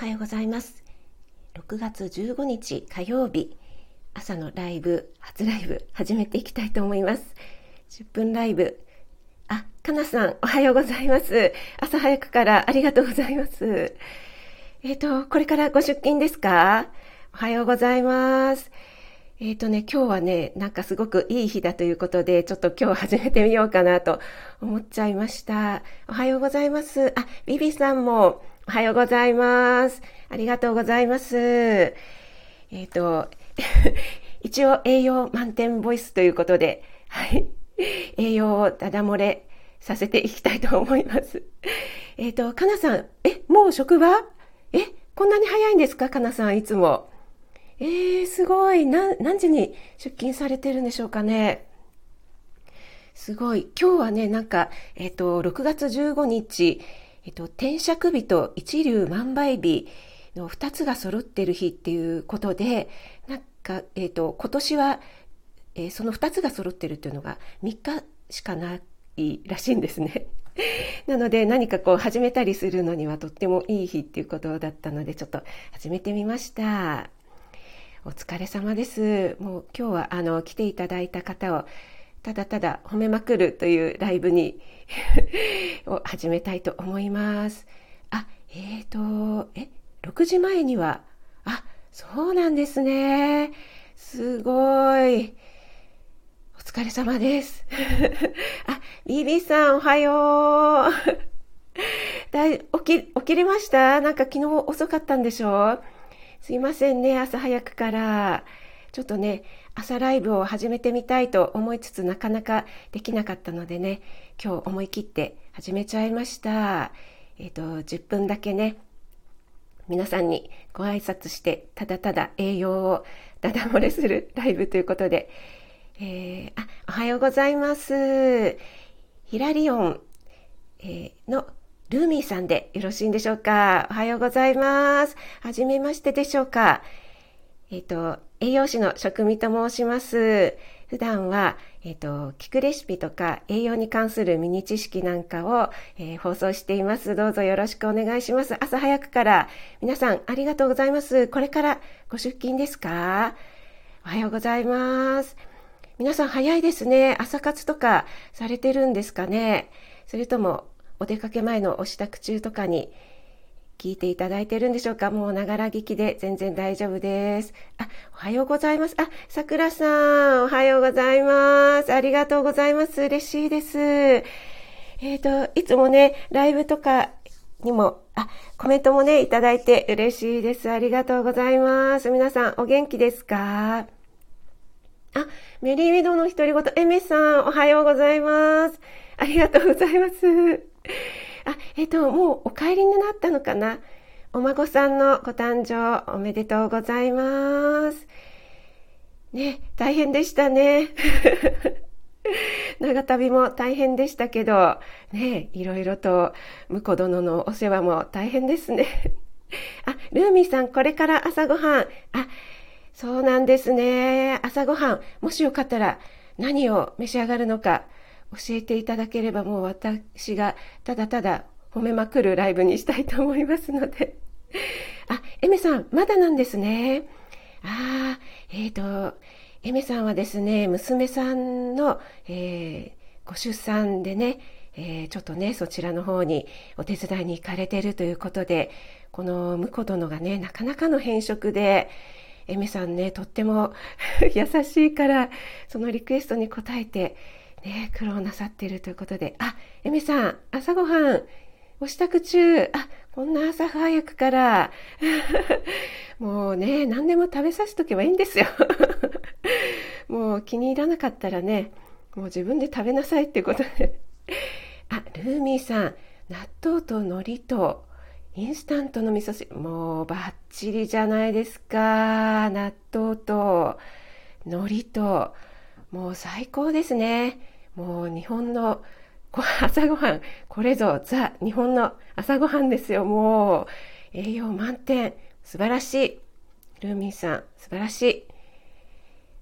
おはようございます。6月15日火曜日、朝のライブ、初ライブ、始めていきたいと思います。10分ライブ。あ、かなさん、おはようございます。朝早くからありがとうございます。えっ、ー、と、これからご出勤ですか？おはようございます。えっ、ー、とね、今日はね、なんかすごくいい日だということで、ちょっと今日始めてみようかなと思っちゃいました。おはようございます。あ、ビビさんもおはようございます。ありがとうございます。えっ、ー、と、一応栄養満点ボイスということで、はい。栄養をダダ漏れさせていきたいと思います。えっ、ー、と、かなさん、え、もう職場？え、こんなに早いんですか？かなさん、いつも。えー、すごい。な、何時に出勤されてるんでしょうかね？すごい。今日はね、なんか、えっ、ー、と、6月15日、えっと、天釈日と一粒万倍日の2つが揃ってる日っていうことで、なんか、えっと、今年は、えー、その2つが揃ってるっていうのが3日しかないらしいんですね。なので何かこう始めたりするのにはとってもいい日っていうことだったのでちょっと始めてみました。お疲れ様です。もう今日はあの来ていただいた方をただただ褒めまくるというライブに を始めたいと思います。あ、えっ、ー、と、え、6時前には、あ、そうなんですね。すごい。お疲れ様です。あ、ビビさんおはよう。だい起き、起きれました？なんか昨日遅かったんでしょすいませんね、朝早くから。ちょっとね、朝ライブを始めてみたいと思いつつなかなかできなかったのでね、今日思い切って始めちゃいました。えっ、ー、と、10分だけね、皆さんにご挨拶して、ただただ栄養をダダ漏れするライブということで、えー、あ、おはようございます。ヒラリオン、えー、のルーミーさんでよろしいんでしょうか？おはようございます。はじめましてでしょうか？えっ、ー、と、栄養士の食味と申します。普段は、えっ、ー、と、聞くレシピとか栄養に関するミニ知識なんかを、えー、放送しています。どうぞよろしくお願いします。朝早くから皆さんありがとうございます。これからご出勤ですか？おはようございます。皆さん早いですね。朝活とかされてるんですかね？それともお出かけ前のお支度中とかに聞いていただいてるんでしょうか？もうながら聞きで全然大丈夫です。あ、おはようございます。あ、さくらさん、おはようございます。ありがとうございます。嬉しいです。えっ、ー、と、いつもね、ライブとかにも、あ、コメントもね、いただいて嬉しいです。ありがとうございます。皆さん、お元気ですか？あ、メリーウィドの独り言、エメさん、おはようございます。ありがとうございます。あ、えっ、ー、と、もうお帰りになったのかな？お孫さんのご誕生おめでとうございます。ね、大変でしたね。長旅も大変でしたけど、ね、いろいろと婿殿のお世話も大変ですね。あ、ルーミーさん、これから朝ごはん。あ、そうなんですね。朝ごはん、もしよかったら何を召し上がるのか教えていただければもう私がただただ褒めまくるライブにしたいと思いますので。あ、エメさん、まだなんですね。ああ、えっ、ー、と、エメさんはですね、娘さんの、えー、ご出産でね、えー、ちょっとね、そちらの方にお手伝いに行かれているということで、この婿殿がね、なかなかの変色で、エメさんね、とっても 優しいから、そのリクエストに応えて、ね、苦労なさっているということで、あ、エミさん、朝ごはん、お支度中、あ、こんな朝早くから、もうね、何でも食べさせとけばいいんですよ。もう気に入らなかったらね、もう自分で食べなさいっていうことで。あ、ルーミーさん、納豆と海苔とインスタントの味噌汁、もうバッチリじゃないですか。納豆と海苔と、もう最高ですね。もう日本の 朝ごはん、これぞザ・日本の朝ごはんですよ。もう栄養満点。素晴らしい。ルーミンさん、素晴らしい。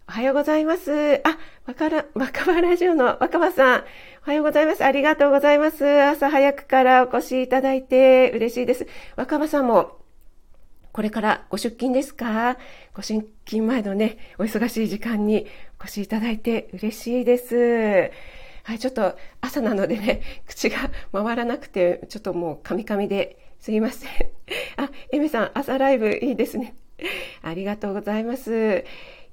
おはようございます。あ、若ら、若葉ラジオの若葉さん、おはようございます。ありがとうございます。朝早くからお越しいただいて嬉しいです。若葉さんもこれからご出勤ですか？ご出勤前のね、お忙しい時間にお越しいただいて嬉しいです。はい、ちょっと朝なのでね、口が回らなくて、ちょっともうカミカミですいません。あ、エメさん、朝ライブいいですね。ありがとうございます。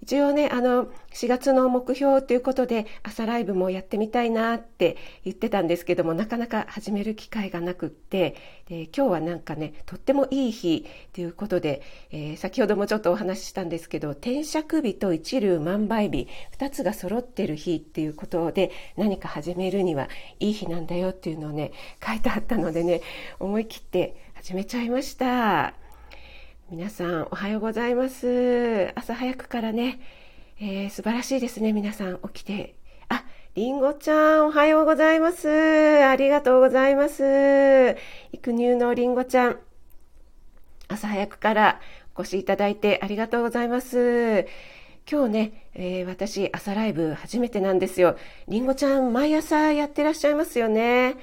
一応ね、あの、4月の目標ということで、朝ライブもやってみたいなって言ってたんですけども、なかなか始める機会がなくって、で今日はなんかね、とってもいい日ということで、えー、先ほどもちょっとお話ししたんですけど、天釈日と一粒万倍日、2つが揃ってる日っていうことで、何か始めるにはいい日なんだよっていうのをね、書いてあったのでね、思い切って始めちゃいました。皆さんおはようございます。朝早くからね、えー、素晴らしいですね。皆さん起きて。ありんごちゃんおはようございます。ありがとうございます。育乳のりんごちゃん。朝早くからお越しいただいてありがとうございます。今日ね、えー、私朝ライブ初めてなんですよ。りんごちゃん毎朝やってらっしゃいますよね。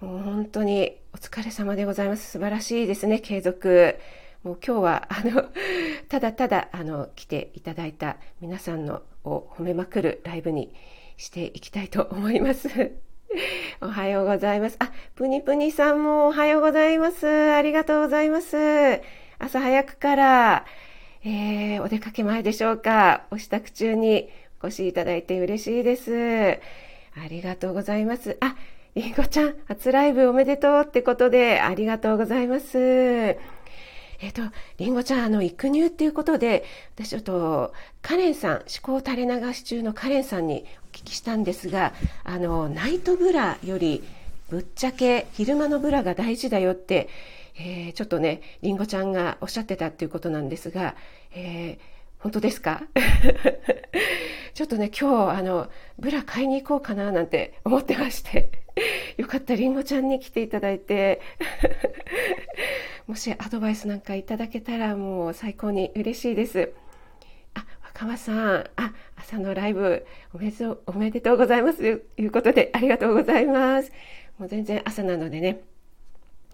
もう本当にお疲れ様でございます。素晴らしいですね継続。もう今日はあのただただあの来ていただいた皆さんのを褒めまくるライブにしていきたいと思います。おはようございます。あ、ぷにぷにさんもおはようございます。ありがとうございます。朝早くから、えー、お出かけ前でしょうか。お支度中にお越しいただいて嬉しいです。ありがとうございます。あ、りんごちゃん、初ライブおめでとうってことで、ありがとうございます。えっ、ー、と、りんごちゃん、あの、育乳っていうことで、私ちょっと、カレンさん、思考垂れ流し中のカレンさんにお聞きしたんですが、あの、ナイトブラより、ぶっちゃけ昼間のブラが大事だよって、えー、ちょっとね、りんごちゃんがおっしゃってたっていうことなんですが、えー、本当ですか？ちょっとね、今日、あの、ブラ買いに行こうかななんて思ってまして、よかった、りんごちゃんに来ていただいて、もしアドバイスなんかいただけたらもう最高に嬉しいです。あ、若葉さん、あ、朝のライブおめでとう、おめでとうございます。ということでありがとうございます。もう全然朝なのでね、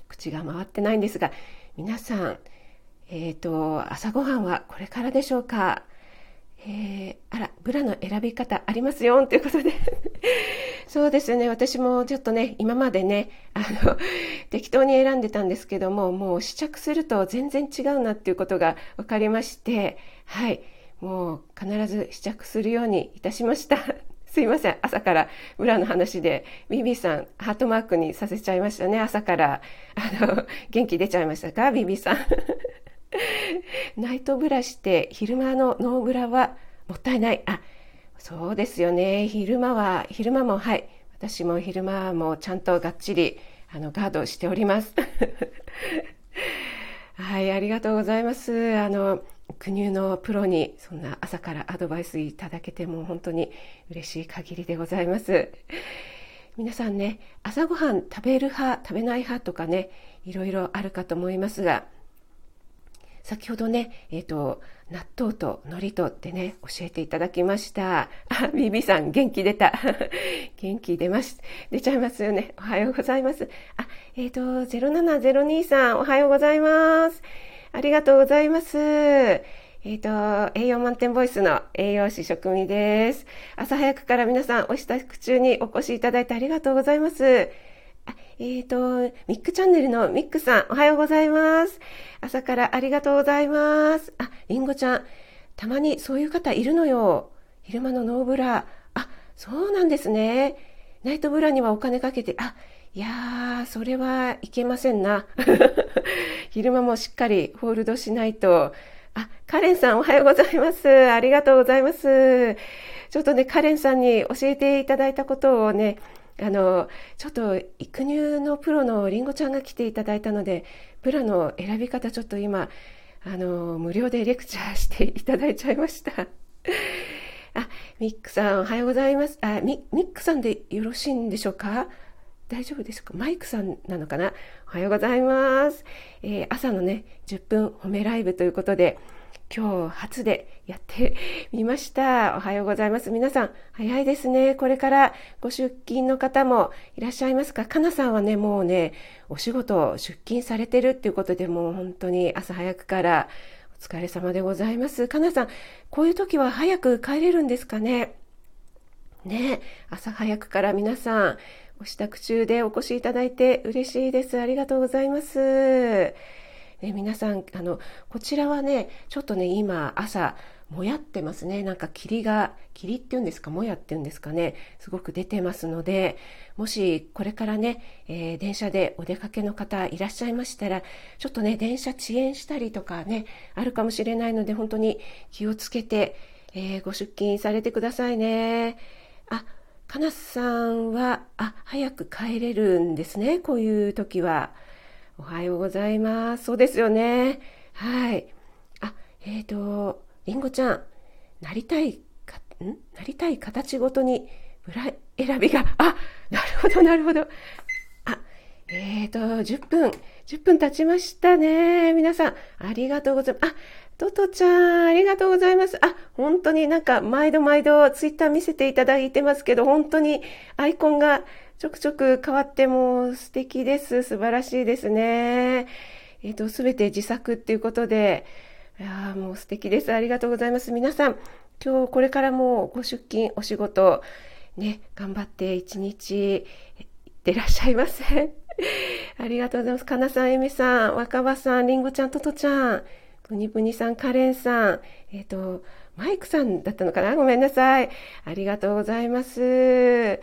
口が回ってないんですが、皆さん、えっ、ー、と、朝ごはんはこれからでしょうか？えー、あら、ブラの選び方ありますよということでそうですね、私もちょっとね、今までね、あの、適当に選んでたんですけども、もう試着すると全然違うなっていうことが分かりまして、はい、もう必ず試着するようにいたしました。すいません、朝から裏の話で、ビビさん、ハートマークにさせちゃいましたね、朝から。あの、元気出ちゃいましたか、ビビさん。ナイトブラシって昼間のノーブラはもったいない。あ、そうですよね。昼間は、昼間もはい。私も昼間もちゃんとがっちりあのガードしております。はい、ありがとうございます。あの、国のプロにそんな朝からアドバイスいただけても本当に嬉しい限りでございます。皆さんね、朝ごはん食べる派、食べない派とかね、いろいろあるかと思いますが、先ほどね、えっ、ー、と、納豆と海苔とってね、教えていただきました。あ、ビビさん、元気出た。元気出ます。出ちゃいますよね。おはようございます。あ、えっ、ー、と、0702さん、おはようございます。ありがとうございます。えっ、ー、と、栄養満点ボイスの栄養士職味です。朝早くから皆さんお支度中にお越しいただいてありがとうございます。えっ、ー、と、ミックチャンネルのミックさん、おはようございます。朝からありがとうございます。あ、りんごちゃん、たまにそういう方いるのよ。昼間のノーブラ。あ、そうなんですね。ナイトブラにはお金かけて、あ、いやー、それはいけませんな。昼間もしっかりホールドしないと。あ、カレンさんおはようございます。ありがとうございます。ちょっとね、カレンさんに教えていただいたことをね、あのちょっと育乳のプロのりんごちゃんが来ていただいたのでプラの選び方ちょっと今あの無料でレクチャーしていただいちゃいました。あミックさんおはようございます。あミックさんでよろしいんでしょうか？大丈夫ですか？マイクさんなのかな？おはようございます、えー、朝のね10分褒めライブということで今日初でやってみました。おはようございます。皆さん、早いですね。これからご出勤の方もいらっしゃいますか？かなさんはね、もうね、お仕事出勤されてるっていうことで、もう本当に朝早くからお疲れ様でございます。かなさん、こういう時は早く帰れるんですかね？ね、朝早くから皆さん、ご支度中でお越しいただいて嬉しいです。ありがとうございます。ね、皆さん、あの、こちらはね、ちょっとね、今、朝、もやってますね。なんか霧が、霧っていうんですか、もやっていうんですかね、すごく出てますので、もしこれからね、えー、電車でお出かけの方いらっしゃいましたら、ちょっとね、電車遅延したりとかね、あるかもしれないので、本当に気をつけて、えー、ご出勤されてくださいね。あ、かなさんは、あ、早く帰れるんですね、こういう時は。おはようございます。そうですよね。はい。あ、えっ、ー、と、りんごちゃん、なりたいか、ん？なりたい形ごとにブラ選びが、あ、なるほど、なるほど。あ、えっ、ー、と、10分、10分経ちましたね。皆さん、ありがとうございます。あ、トトちゃん、ありがとうございます。あ、本当になんか、毎度毎度ツイッター見せていただいてますけど、本当にアイコンがちょくちょく変わっても素敵です。素晴らしいですね。えっ、ー、と、すべて自作っていうことで、いやもう素敵です。ありがとうございます。皆さん、今日これからもご出勤、お仕事、ね、頑張って一日いってらっしゃいませ。ありがとうございます。かなさん、えみさん、若葉さん、りんごちゃん、ととちゃん、ぷにぷにさん、カレンさん、えっ、ー、と、マイクさんだったのかな？ごめんなさい。ありがとうございます。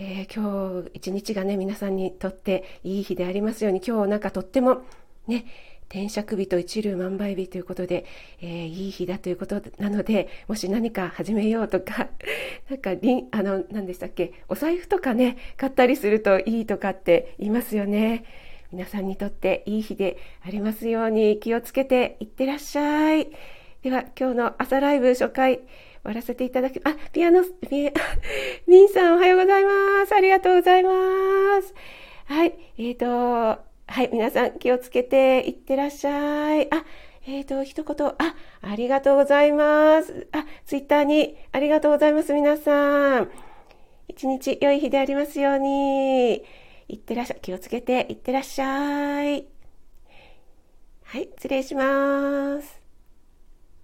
えー、今日一日がね、皆さんにとっていい日でありますように、今日なんかとってもね、天釈日と一粒万倍日ということで、えー、いい日だということなので、もし何か始めようとか、なんか、あの、何でしたっけ、お財布とかね、買ったりするといいとかって言いますよね。皆さんにとっていい日でありますように気をつけていってらっしゃい。では、今日の朝ライブ初回、終わらせていただき、あ、ピアノ、ピア ミンさんおはようございます。ありがとうございます。はい、えっ、ー、と、はい、皆さん気をつけていってらっしゃい。あ、えっ、ー、と、一言、あ、ありがとうございます。あ、ツイッターにありがとうございます、皆さん。一日良い日でありますように。いってらっしゃい。気をつけていってらっしゃい。はい、失礼します。